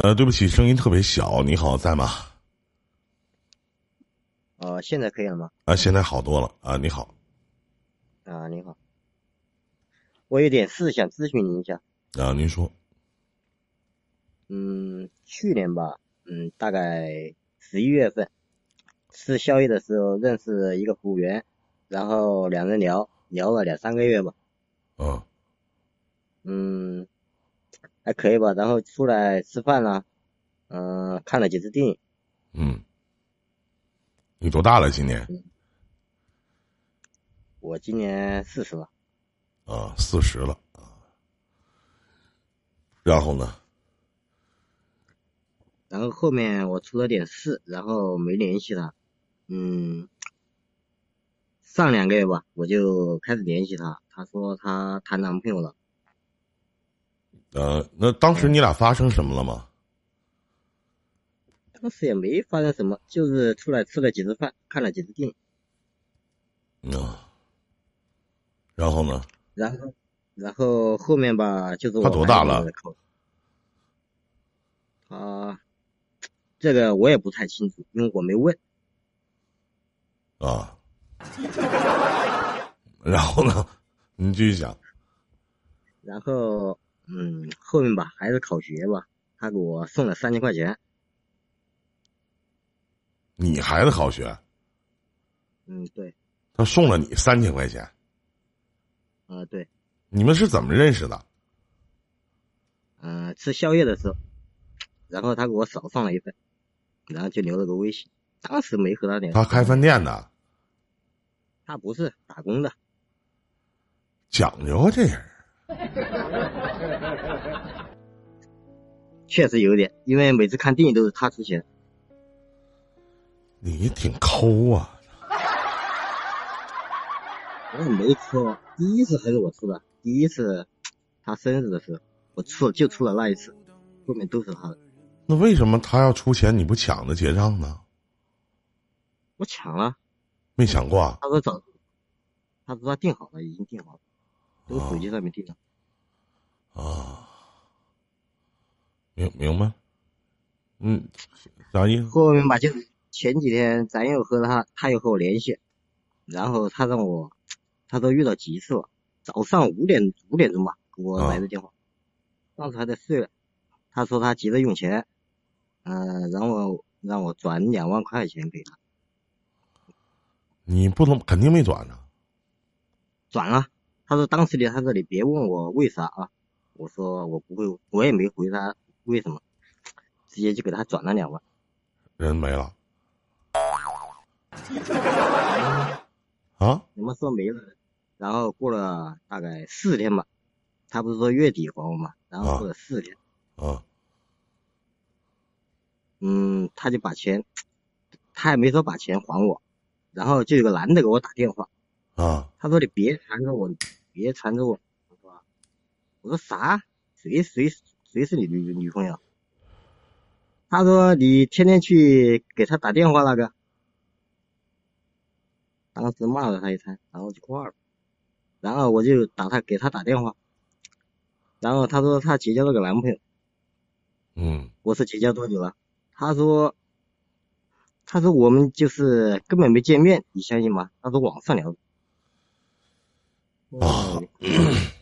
呃，对不起，声音特别小。你好，在吗？哦，现在可以了吗？啊，现在好多了啊。你好。啊，你好。我有点事想咨询您一下。啊，您说。嗯，去年吧，嗯，大概十一月份吃宵夜的时候认识一个服务员，然后两人聊聊了两三个月吧。嗯。嗯。还可以吧，然后出来吃饭了，嗯，看了几次电影。嗯，你多大了？今年？我今年四十了。啊，四十了啊。然后呢？然后后面我出了点事，然后没联系他。嗯，上两个月吧，我就开始联系他，他说他谈男朋友了。呃，那当时你俩发生什么了吗？当时也没发生什么，就是出来吃了几次饭，看了几次电影。啊。然后呢？然后，然后后面吧，就是他多大了？他这个我也不太清楚，因为我没问。啊。然后呢？你继续讲。然后。嗯，后面吧，孩子考学吧。他给我送了三千块钱。你孩子考学？嗯，对。他送了你三千块钱。啊，对。你们是怎么认识的？嗯，吃宵夜的时候，然后他给我少放了一份，然后就留了个微信。当时没和他联系。他开饭店的。他不是打工的。讲究啊，这人。确实有点，因为每次看电影都是他出钱。你挺抠啊！我也没出，第一次还是我出的。第一次他生日的时候，我出就出了那一次，后面都是他的。那为什么他要出钱，你不抢着结账呢？我抢了。没抢过。啊他说找，他说他订好了，已经订好了。都手机上面订的，啊，明明白，嗯，啥意思？后面吧，就是前几天咱又和他，他又和我联系，然后他让我，他说遇到急事了，早上五点五点钟吧给我来的电话，当时还在睡了，他说他急着用钱，嗯，然后让我转两万块钱给他，你不能肯定没转呢，转了。他说：“当时你他说你别问我为啥啊。”我说：“我不会，我也没回他为什么，直接就给他转了两万。”人没了。啊？怎么说没了？然后过了大概四天吧，他不是说月底还我嘛？然后过了四天。啊。嗯，他就把钱，他也没说把钱还我，然后就有个男的给我打电话。啊。他说：“你别缠着我。”别缠着我，我说啥？谁谁谁是你女女朋友？他说你天天去给他打电话那个，当时骂了他一餐，然后就挂了。然后我就打他给他打电话，然后他说他结交了个男朋友。嗯。我说结交多久了？他说，他说我们就是根本没见面，你相信吗？他说网上聊的。啊，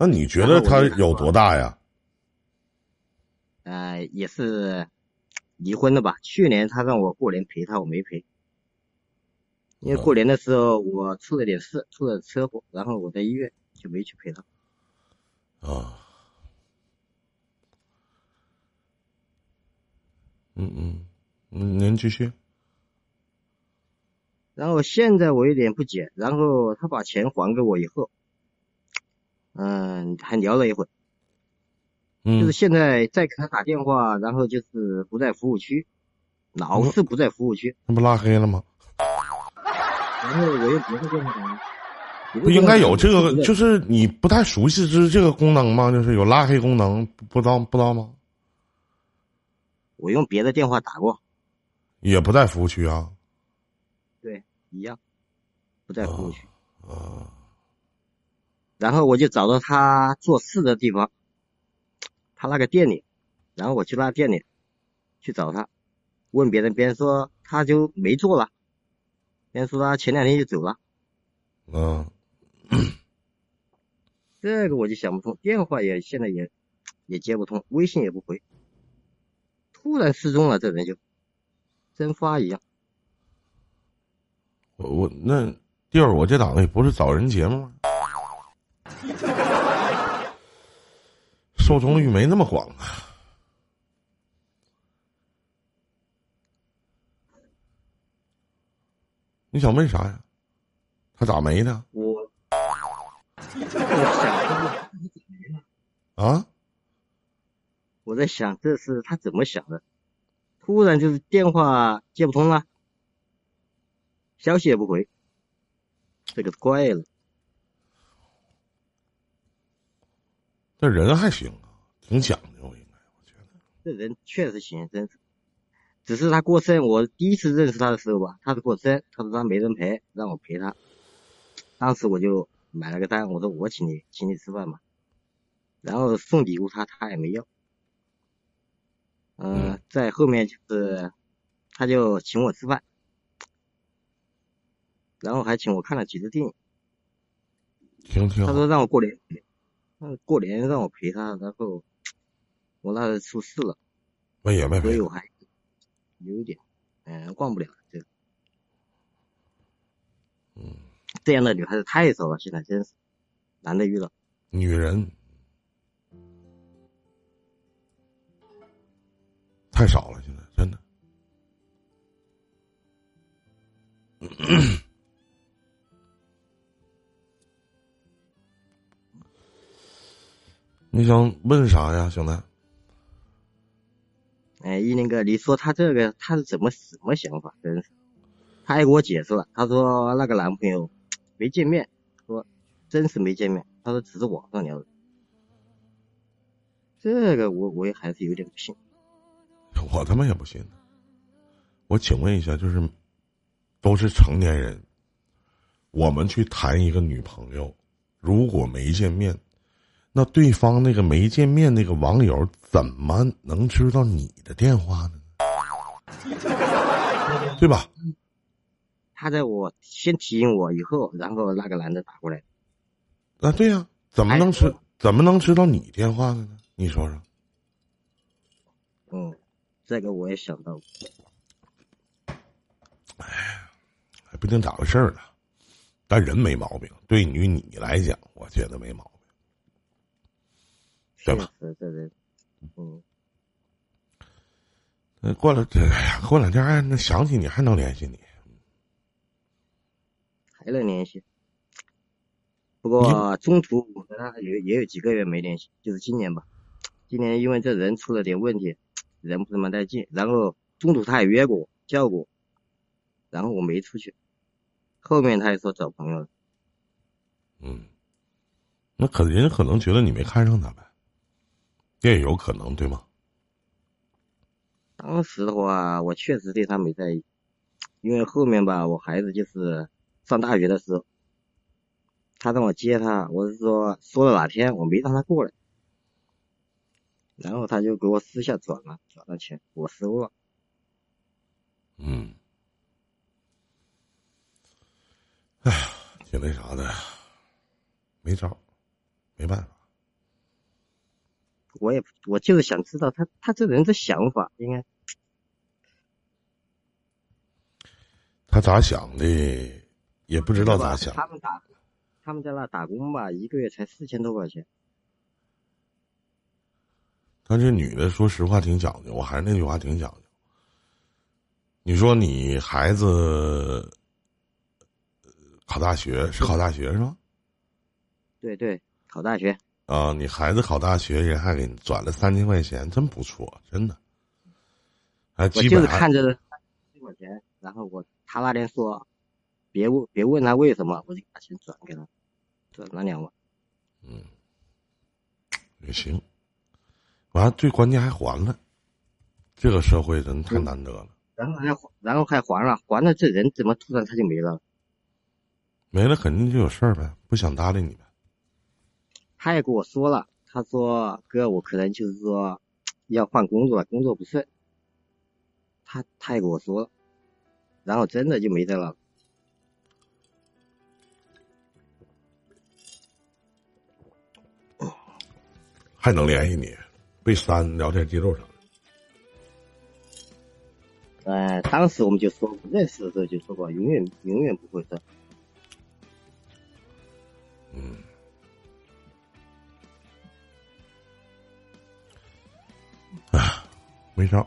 那你觉得他有多大呀？呃，也是离婚的吧。去年他让我过年陪他，我没陪，因为过年的时候我出了点事，出了车祸，然后我在医院就没去陪他。啊，嗯嗯嗯，您继续。然后现在我有点不解，然后他把钱还给我以后，嗯，还聊了一会儿，嗯，就是现在再给他打电话，然后就是不在服务区，老是不在服务区，那不拉黑了吗？然后我又不是电话，不应该有这个，就是你不太熟悉这这个功能吗？就是有拉黑功能，不知道不知道吗？我用别的电话打过，也不在服务区啊。对。一样，不在服务区。啊。然后我就找到他做事的地方，他那个店里，然后我去那店里去找他，问别人，别人说他就没做了，别人说他前两天就走了。嗯，这个我就想不通，电话也现在也也接不通，微信也不回，突然失踪了，这人就蒸发一样。我我那弟儿，我这档子不是找人节目吗？受众率没那么广啊！你想问啥呀？他咋没呢？我我想啊？我在想这是他怎么想的？突然就是电话接不通了，消息也不回，这个怪了。这人还行啊，挺讲究，应该我觉得。这人确实行，真是。只是他过生，我第一次认识他的时候吧，他是过生，他说他没人陪，让我陪他。当时我就买了个单，我说我请你，请你吃饭嘛。然后送礼物他，他也没要。嗯，在后面就是他就请我吃饭，然后还请我看了几次电影。挺挺。他说让我过年。嗯，过年让我陪他，然后我那出事了，没也没所以我还有一点，嗯，忘不了这个。嗯，这样的女孩子太少了，现在真是难得遇到。女人太少了，现在真的。你想问啥呀，兄弟？哎，一林哥，你说他这个他是怎么什么想法？真是，他还给我解释了。他说那个男朋友没见面，说真是没见面。他说只是网上聊的。这个我我也还是有点不信。我他妈也不信。我请问一下，就是都是成年人，我们去谈一个女朋友，如果没见面。那对方那个没见面那个网友怎么能知道你的电话呢？对吧？他在我先提醒我以后，然后那个男的打过来。啊，对呀，怎么能知怎么能知道你电话的呢？你说说。嗯，这个我也想到。哎，还不定咋回事儿呢，但人没毛病。对于你来讲，我觉得没毛病。对吧？是是是，嗯。那过了这，过两天还能想起你，还能联系你，还能联系。不过中途我跟他有也有几个月没联系，就是今年吧。今年因为这人出了点问题，人不怎么带劲。然后中途他也约过我，叫过，然后我没出去。后面他也说找朋友了。嗯，那可人家可能觉得你没看上他呗。这也有可能，对吗？当时的话，我确实对他没在意，因为后面吧，我孩子就是上大学的时候，他让我接他，我是说说了哪天我没让他过来，然后他就给我私下转了转了钱，我收了。嗯，哎呀，挺那啥的，没招，没办法。我也我就是想知道他他这人的想法应该，他咋想的也不知道咋想。他们打他们在那打工吧，一个月才四千多块钱。他这女的说实话挺讲究，我还是那句话挺讲究。你说你孩子考大学是考大学是吧？对对，考大学。啊，你孩子考大学，人还给你转了三千块钱，真不错，真的。还基本就是看着三千块钱，然后我他那天说，别问别问他为什么，我就把钱转给他，转了两万。嗯，也行。完了，最关键还还了，这个社会人太难得了。然后还然后还还了，还了，这人怎么突然他就没了？没了，肯定就有事儿呗，不想搭理你呗。他也跟我说了，他说：“哥，我可能就是说，要换工作了，工作不顺，他他也跟我说了，然后真的就没得了。还能联系你，被删聊天记录上了。呃，当时我们就说认识的时候就说过，永远永远不会分。嗯，没招。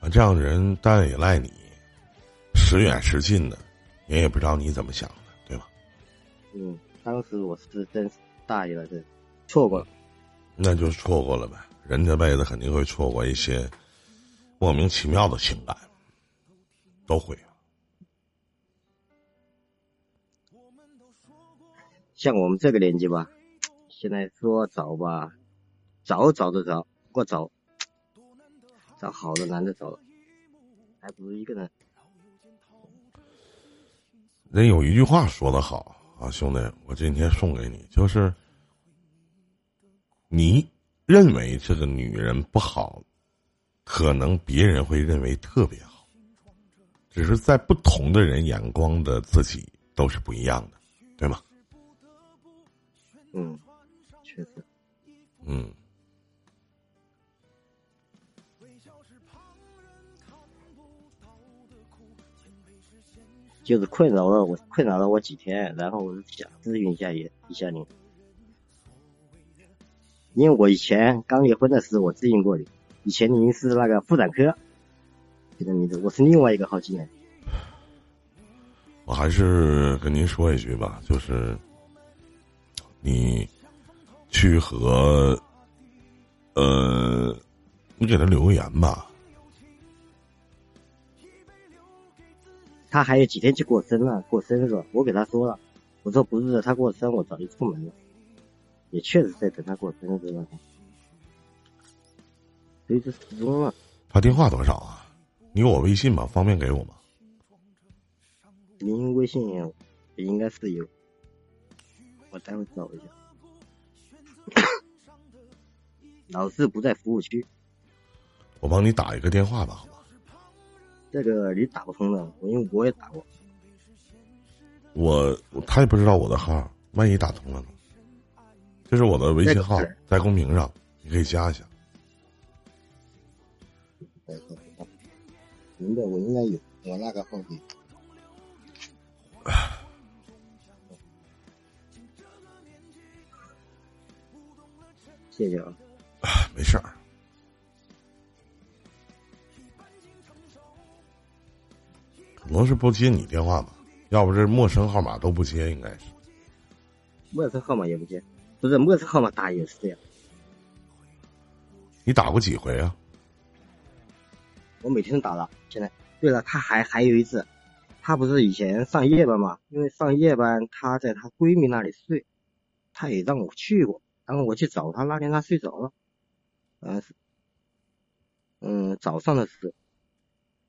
啊，这样的人当然也赖你，时远时近的，人也不知道你怎么想的，对吧？嗯，当时我是真是大意了，这。错过了，那就错过了呗。人这辈子肯定会错过一些莫名其妙的情感，都会。像我们这个年纪吧，现在说找吧，找找得着，不过找找好的男的找了，还不如一个人。人有一句话说的好啊，兄弟，我今天送给你，就是。你认为这个女人不好，可能别人会认为特别好，只是在不同的人眼光的自己都是不一样的，对吗？嗯，确实。嗯。就是困扰了我，困扰了我几天，然后我就想咨询一下也一下你。因为我以前刚离婚的时候，我咨询过你。以前您是那个妇产科，记得名字。我是另外一个好经验。我还是跟您说一句吧，就是你去和呃，你给他留个言吧。他还有几天就过生了，过生日了，我给他说了，我说不是他过生，我早就出门了。也确实在等他过生日了。他电话多少啊？你有我微信吗？方便给我吗？您微信也应该是有，我待会找一下。老是不在服务区。我帮你打一个电话吧？这个你打不通的，因为我也打过。我他也不知道我的号，万一打通了呢？这是我的微信号，在公屏上，你可以加一下。明白我应该有，我那个号给。谢谢啊。没事儿。可能是不接你电话吧，要不是陌生号码都不接，应该是。陌生号码也不接。不是陌生号码打也是这样。你打过几回啊？我每天都打了。现在，对了，他还还有一次，他不是以前上夜班嘛？因为上夜班，他在他闺蜜那里睡，他也让我去过。然后我去找他，那天他睡着了。嗯，嗯，早上的时候，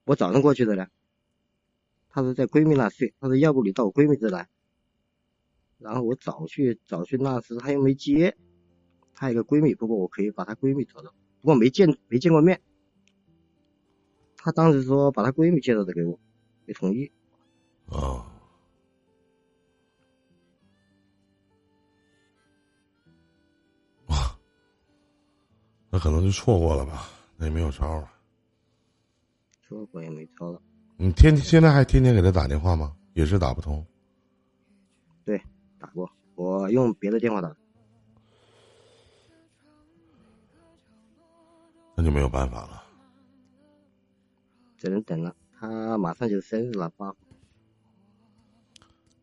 我早上过去的呢。他说在闺蜜那睡，她说要不你到我闺蜜这来。然后我早去早去那时她又没接，她有个闺蜜，不过我可以把她闺蜜找到，不过没见没见过面。她当时说把她闺蜜介绍的给我，没同意。啊，哇，那可能就错过了吧，那也没有招了。错过也没招了。你天现在还天天给他打电话吗？也是打不通。对。打过，我用别的电话打，那就没有办法了，只能等了。他马上就生日了，八。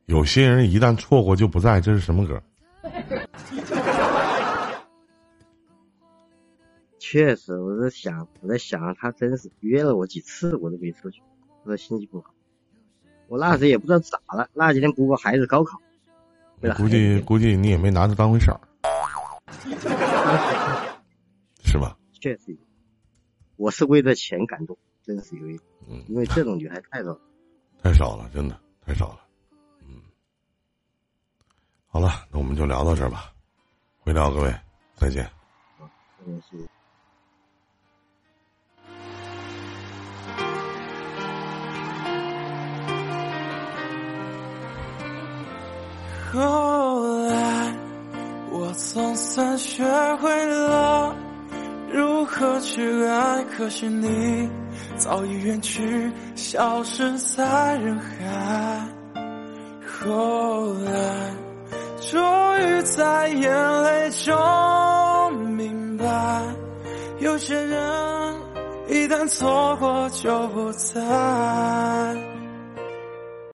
有些人一旦错过就不在，这是什么歌？确实，我在想，我在想，他真是约了我几次，我都没出去。他心情不好，我那时也不知道咋了。那几天不过孩子高考。估计估计你也没拿他当回事儿，是吧？确实，我是为了钱感动，真是有一，嗯，因为这种女孩太少，太少了，真的太少了，嗯。好了，那我们就聊到这儿吧，回聊各位，再见。好，谢谢。后来，我总算学会了如何去爱，可是你早已远去，消失在人海。后来，终于在眼泪中明白，有些人一旦错过就不再。